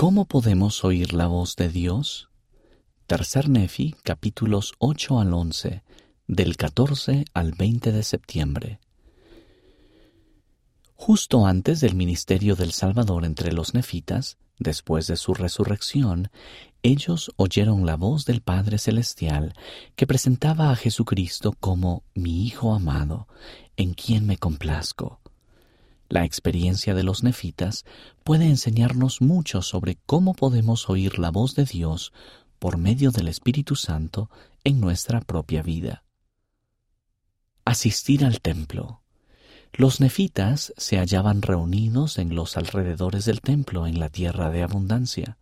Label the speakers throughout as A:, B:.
A: ¿Cómo podemos oír la voz de Dios? Tercer Nefi, capítulos 8 al 11, del 14 al 20 de septiembre. Justo antes del ministerio del Salvador entre los nefitas, después de su resurrección, ellos oyeron la voz del Padre Celestial que presentaba a Jesucristo como mi Hijo amado, en quien me complazco. La experiencia de los nefitas puede enseñarnos mucho sobre cómo podemos oír la voz de Dios por medio del Espíritu Santo en nuestra propia vida. Asistir al templo. Los nefitas se hallaban reunidos en los alrededores del templo en la tierra de abundancia.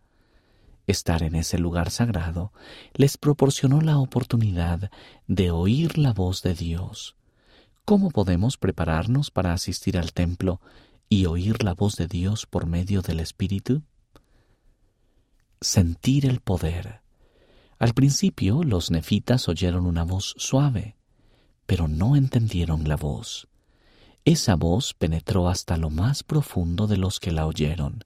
A: Estar en ese lugar sagrado les proporcionó la oportunidad de oír la voz de Dios. ¿Cómo podemos prepararnos para asistir al templo y oír la voz de Dios por medio del Espíritu? Sentir el poder. Al principio los nefitas oyeron una voz suave, pero no entendieron la voz. Esa voz penetró hasta lo más profundo de los que la oyeron.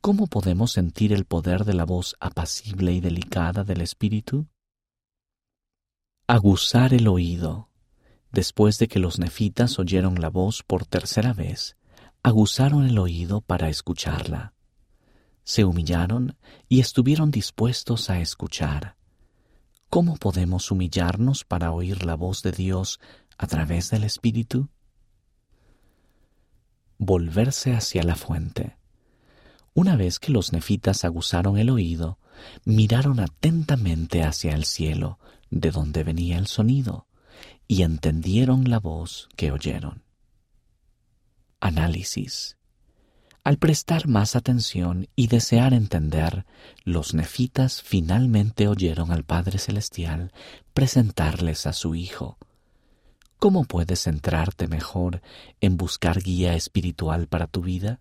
A: ¿Cómo podemos sentir el poder de la voz apacible y delicada del Espíritu? Aguzar el oído. Después de que los nefitas oyeron la voz por tercera vez, aguzaron el oído para escucharla se humillaron y estuvieron dispuestos a escuchar. ¿Cómo podemos humillarnos para oír la voz de Dios a través del Espíritu? Volverse hacia la fuente. Una vez que los nefitas aguzaron el oído, miraron atentamente hacia el cielo, de donde venía el sonido, y entendieron la voz que oyeron. Análisis. Al prestar más atención y desear entender, los nefitas finalmente oyeron al Padre Celestial presentarles a su Hijo. ¿Cómo puedes centrarte mejor en buscar guía espiritual para tu vida?